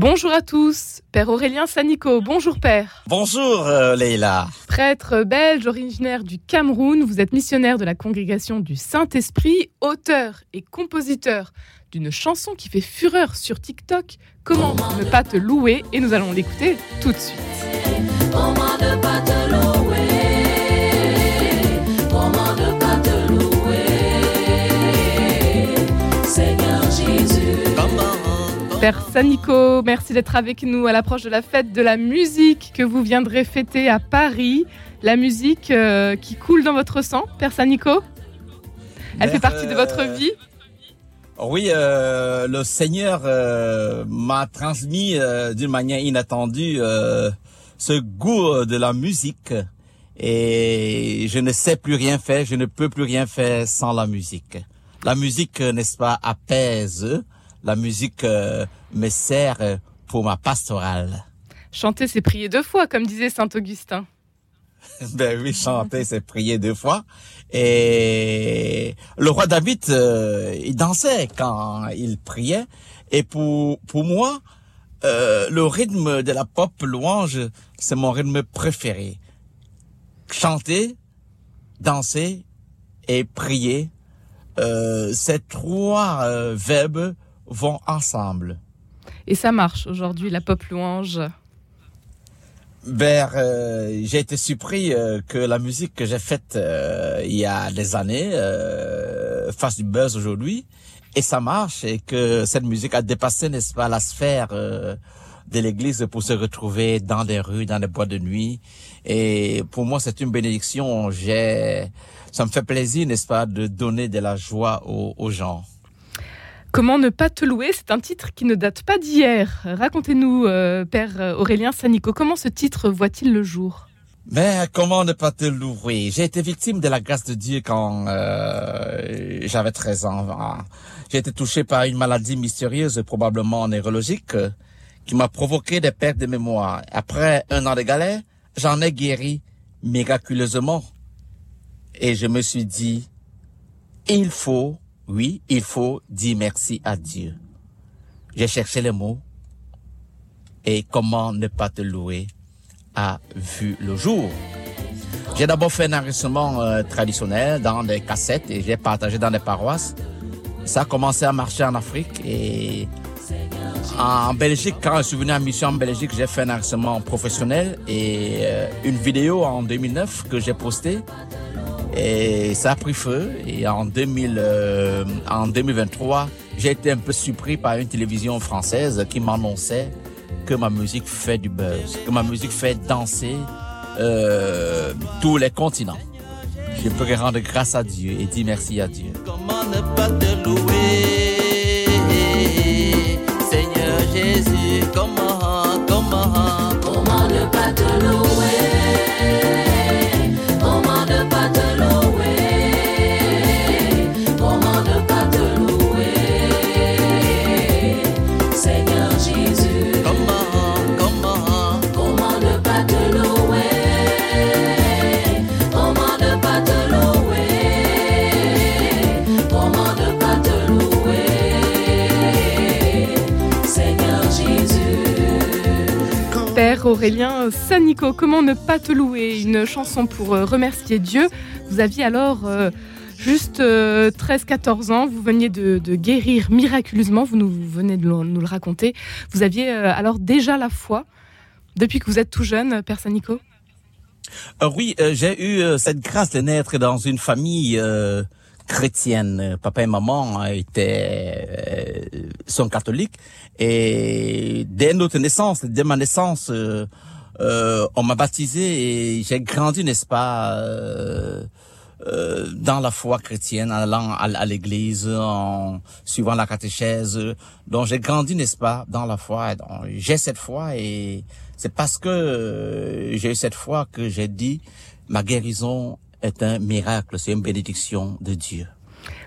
Bonjour à tous, Père Aurélien Sanico. Bonjour Père. Bonjour euh, Leïla. Prêtre belge originaire du Cameroun, vous êtes missionnaire de la congrégation du Saint-Esprit, auteur et compositeur d'une chanson qui fait fureur sur TikTok. Comment ne pas te louer? Et nous allons l'écouter tout de suite. Père Sanico, merci d'être avec nous à l'approche de la fête de la musique que vous viendrez fêter à Paris. La musique euh, qui coule dans votre sang, Père Sanico Elle fait partie de votre Euh, vie Oui, euh, le Seigneur euh, m'a transmis d'une manière inattendue ce goût de la musique et je ne sais plus rien faire, je ne peux plus rien faire sans la musique. La musique, n'est-ce pas, apaise. La musique euh, me sert euh, pour ma pastorale. Chanter, c'est prier deux fois, comme disait Saint Augustin. Ben oui, chanter, c'est prier deux fois. Et le roi David, euh, il dansait quand il priait. Et pour, pour moi, euh, le rythme de la pop louange, c'est mon rythme préféré. Chanter, danser et prier, euh, ces trois euh, verbes vont ensemble. Et ça marche aujourd'hui, la pop louange. Ben, euh, j'ai été surpris euh, que la musique que j'ai faite euh, il y a des années euh, fasse du buzz aujourd'hui et ça marche et que cette musique a dépassé, n'est-ce pas, la sphère euh, de l'église pour se retrouver dans des rues, dans des boîtes de nuit. Et pour moi, c'est une bénédiction. J'ai, ça me fait plaisir, n'est-ce pas, de donner de la joie aux, aux gens. Comment ne pas te louer C'est un titre qui ne date pas d'hier. Racontez-nous, euh, Père Aurélien Sanico, comment ce titre voit-il le jour? Mais comment ne pas te louer? J'ai été victime de la grâce de Dieu quand euh, j'avais 13 ans. J'ai été touché par une maladie mystérieuse, probablement neurologique, euh, qui m'a provoqué des pertes de mémoire. Après un an de galère, j'en ai guéri miraculeusement. Et je me suis dit, il faut, oui, il faut dire merci à Dieu. J'ai cherché les mots. Et comment ne pas te louer a vu le jour. J'ai d'abord fait un enregistrement euh, traditionnel dans des cassettes et j'ai partagé dans des paroisses. Ça a commencé à marcher en Afrique et en Belgique, quand je suis venu en mission en Belgique, j'ai fait un enregistrement professionnel et euh, une vidéo en 2009 que j'ai postée. Et ça a pris feu. Et en, 2000, euh, en 2023, j'ai été un peu surpris par une télévision française qui m'annonçait que ma musique fait du buzz, que ma musique fait danser euh, tous les continents. Je peux rendre grâce à Dieu et dire merci à Dieu. Comment ne pas te louer, Seigneur Jésus, comment, comment, Comment ne pas te louer? Aurélien Sanico, comment ne pas te louer Une chanson pour euh, remercier Dieu. Vous aviez alors euh, juste 13-14 ans, vous veniez de, guérir miraculeusement, vous nous venez de nous, le raconter. Vous aviez euh, alors déjà la foi depuis que vous êtes tout jeune, Père Sanico? Euh, oui, euh, j'ai eu euh, cette grâce de naître dans une famille euh, chrétienne. Euh, Papa et maman euh, étaient euh, sont catholiques et dès notre naissance, dès ma naissance, euh, euh, on m'a baptisé et j'ai grandi, n'est-ce pas, euh, dans la foi chrétienne, en allant à, à l'église, en suivant la catéchèse. Donc j'ai grandi, n'est-ce pas, dans la foi. J'ai cette foi et c'est parce que j'ai eu cette foi que j'ai dit ma guérison est un miracle, c'est une bénédiction de Dieu.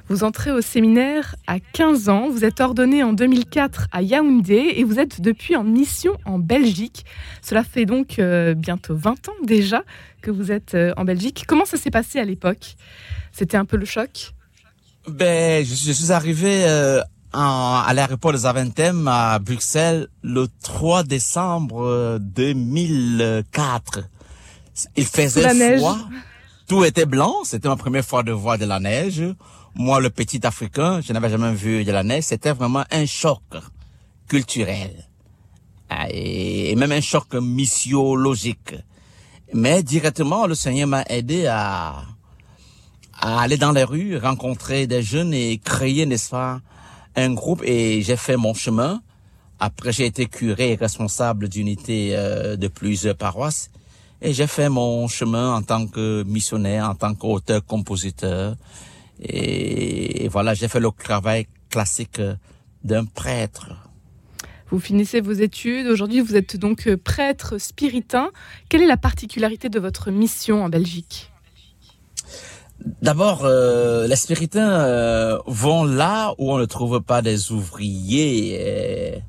Vous entrez au séminaire à 15 ans, vous êtes ordonné en 2004 à Yaoundé et vous êtes depuis en mission en Belgique. Cela fait donc euh, bientôt 20 ans déjà que vous êtes euh, en Belgique. Comment ça s'est passé à l'époque? C'était un peu le choc? Ben, je, je suis arrivé euh, en- à l'aéroport de Zaventem à Bruxelles le 3 décembre euh, 2004. Il faisait froid. Tout était blanc. C'était ma première fois de voir de la neige. Moi, le petit Africain, je n'avais jamais vu de la neige. C'était vraiment un choc culturel. Ah, Et même un choc missiologique. Mais directement, le Seigneur m'a aidé à, à aller dans les rues, rencontrer des jeunes et créer, n'est-ce pas, un groupe. Et j'ai fait mon chemin. Après, j'ai été curé et responsable d'unité euh, de plusieurs paroisses. Et j'ai fait mon chemin en tant que missionnaire, en tant qu'auteur-compositeur. Et, et voilà, j'ai fait le travail classique d'un prêtre. Vous finissez vos études. Aujourd'hui, vous êtes donc prêtre spiritain. Quelle est la particularité de votre mission en Belgique? D'abord, euh, les spiritains euh, vont là où on ne trouve pas des ouvriers.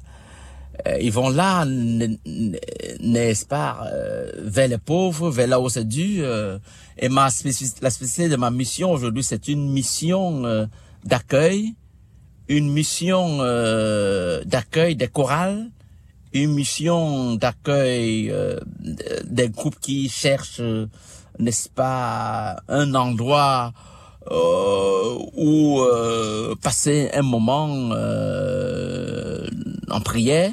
Ils vont là, n'est-ce pas, euh, vers les pauvres, vers là où c'est dû. euh, et ma spécifi- la spécificité de ma mission aujourd'hui, c'est une mission euh, d'accueil, une mission euh, d'accueil des chorales, une mission d'accueil euh, des groupes qui cherchent, euh, n'est-ce pas, un endroit euh, où euh, passer un moment euh, en prière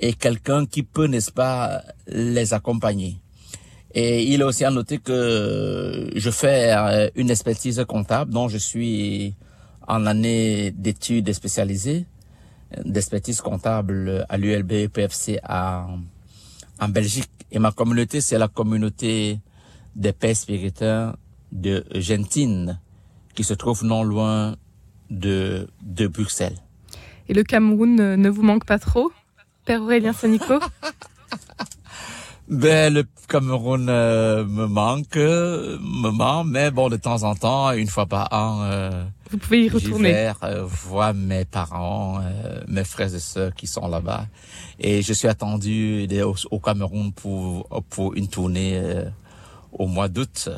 et quelqu'un qui peut, n'est-ce pas, les accompagner. Et il est aussi à noter que je fais euh, une expertise comptable dont je suis en année d'études spécialisées d'expertise comptable à l'ULB PFC à, en Belgique. Et ma communauté, c'est la communauté des pères spiritains de Gentine, qui se trouve non loin de, de Bruxelles. Et le Cameroun euh, ne vous manque pas trop? Père Aurélien Sanico Ben, le Cameroun euh, me manque, euh, me manque, mais bon, de temps en temps, une fois par an, euh, Vous pouvez y retourner. vais euh, voir mes parents, euh, mes frères et sœurs qui sont là-bas. Et je suis attendu au, au Cameroun pour, pour une tournée euh, au mois d'août.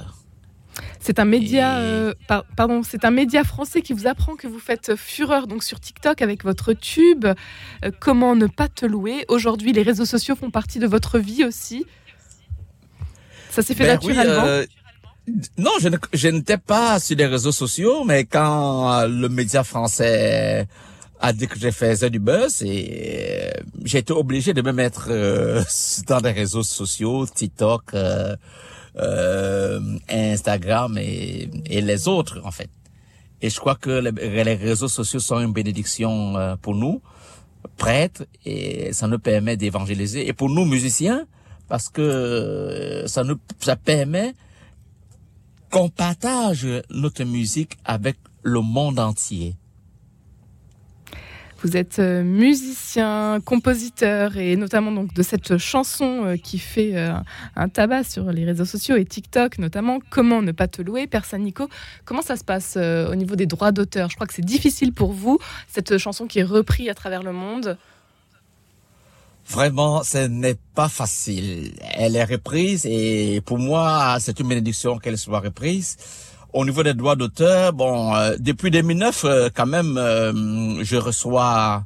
C'est un média, euh, par- pardon, c'est un média français qui vous apprend que vous faites fureur donc sur TikTok avec votre tube. Euh, comment ne pas te louer? Aujourd'hui, les réseaux sociaux font partie de votre vie aussi. Ça s'est fait Ben oui, naturellement. euh, non, je ne- n'étais pas sur les réseaux sociaux, mais quand le média français a dit que je faisais du buzz, et j'ai été obligé de me mettre dans les réseaux sociaux, TikTok, euh, Instagram et, et les autres en fait. Et je crois que les, les réseaux sociaux sont une bénédiction euh, pour nous, prêtres, et ça nous permet d'évangéliser. Et pour nous musiciens, parce que euh, ça nous ça permet qu'on partage notre musique avec le monde entier. Vous êtes euh, musicien, compositeur et notamment donc de cette chanson euh, qui fait euh, un tabac sur les réseaux sociaux et TikTok notamment. Comment ne pas te louer, Père Sanico Comment ça se passe au niveau des droits d'auteur? Je crois que c'est difficile pour vous cette chanson qui est reprise à travers le monde. Vraiment, ce n'est pas facile. Elle est reprise et pour moi, c'est une bénédiction qu'elle soit reprise. Au niveau des droits d'auteur, bon, euh, depuis 2009, euh, quand même, euh, je reçois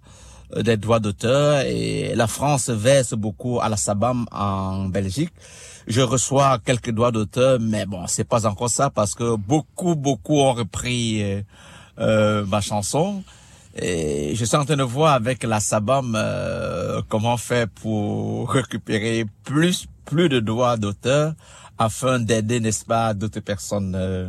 des droits d'auteur et la France verse beaucoup à la SABAM en Belgique. Je reçois quelques droits d'auteur, mais bon, c'est pas encore ça parce que beaucoup, beaucoup ont repris ma chanson. Et je suis en train de voir avec la SABAM euh, comment faire pour récupérer plus plus de droits d'auteur afin d'aider, n'est-ce pas, d'autres personnes euh,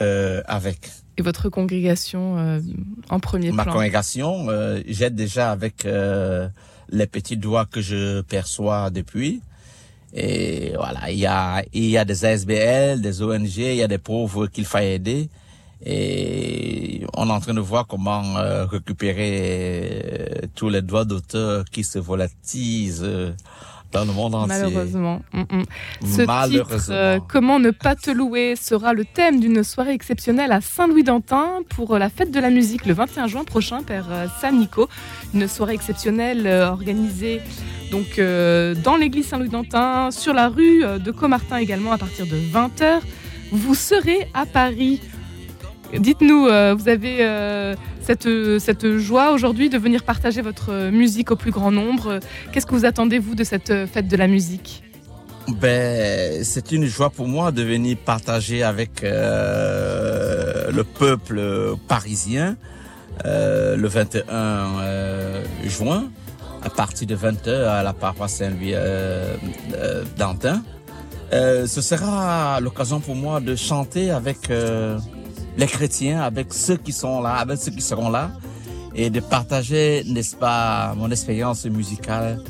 euh, avec? Et votre congrégation euh, en premier Ma plan? congrégation, euh, j'aide déjà avec euh, les petits droits que je perçois depuis. Et voilà, il y a, il y a des ASBL, des ONG, il y a des pauvres qu'il faut aider. Et on est en train de voir comment euh, récupérer euh, tous les droits d'auteur qui se volatilisent euh, dans le monde entier. Malheureusement. Mm, mm. Ce Malheureusement. titre, euh, Comment ne pas te louer, sera le thème d'une soirée exceptionnelle à Saint-Louis-d'Antin pour la fête de la musique le 21 juin prochain, Père euh, San Nico. Une soirée exceptionnelle organisée donc euh, dans l'église Saint-Louis-d'Antin, sur la rue de Comartin également à partir de 20h. Vous serez à Paris. Dites-nous, euh, vous avez euh, cette, joie aujourd'hui de venir partager votre musique au plus grand nombre. Qu'est-ce que vous attendez, vous, de cette fête de la musique? Ben, c'est une joie pour moi de venir partager avec euh, le peuple parisien le 21 euh, juin à partir de 20h à la paroisse Saint-Louis d'Antin. Ce sera l'occasion pour moi de chanter avec les chrétiens, avec ceux qui sont là, avec ceux qui seront là, et de partager, n'est-ce pas, mon expérience musicale,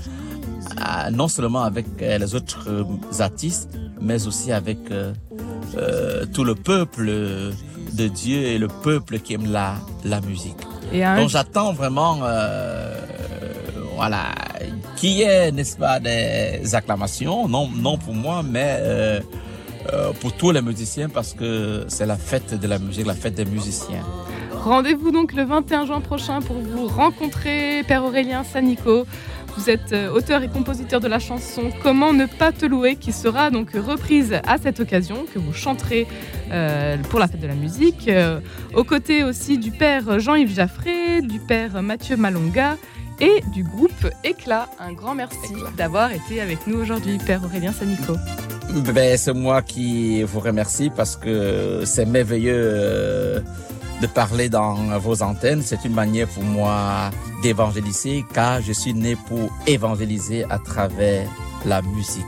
euh, non seulement avec euh, les autres euh, artistes, mais aussi avec euh, tout le peuple de Dieu et le peuple qui aime la, la musique. Et un- Donc j'attends vraiment, euh, voilà, qu'il y ait, n'est-ce pas, des acclamations, non, non pour moi, mais euh, euh, pour tous les musiciens, parce que c'est la fête de la musique, la fête des musiciens. Rendez-vous donc le 21 juin prochain pour vous rencontrer, Père Aurélien Sanico. Vous êtes euh, auteur et compositeur de la chanson Comment ne pas te louer, qui sera donc reprise à cette occasion, que vous chanterez euh, pour la fête de la musique, euh, aux côtés aussi du Père Jean-Yves Jaffré, du Père Mathieu Malonga et du groupe Éclat. Un grand merci d'avoir été avec nous aujourd'hui, Père Aurélien Sanico. Ben, c'est moi qui vous remercie parce que c'est merveilleux euh, de parler dans vos antennes. C'est une manière pour moi d'évangéliser car je suis né pour évangéliser à travers la musique.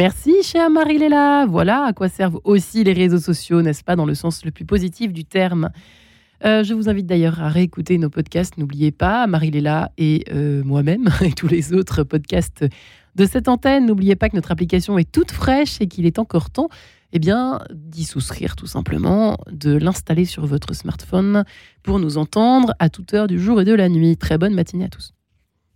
Merci, chère Marie-Léla. Voilà à quoi servent aussi les réseaux sociaux, n'est-ce pas, dans le sens le plus positif du terme. Euh, je vous invite d'ailleurs à réécouter nos podcasts. N'oubliez pas, Marie-Léla et euh, moi-même et tous les autres podcasts de cette antenne. N'oubliez pas que notre application est toute fraîche et qu'il est encore temps eh bien, d'y souscrire tout simplement, de l'installer sur votre smartphone pour nous entendre à toute heure du jour et de la nuit. Très bonne matinée à tous.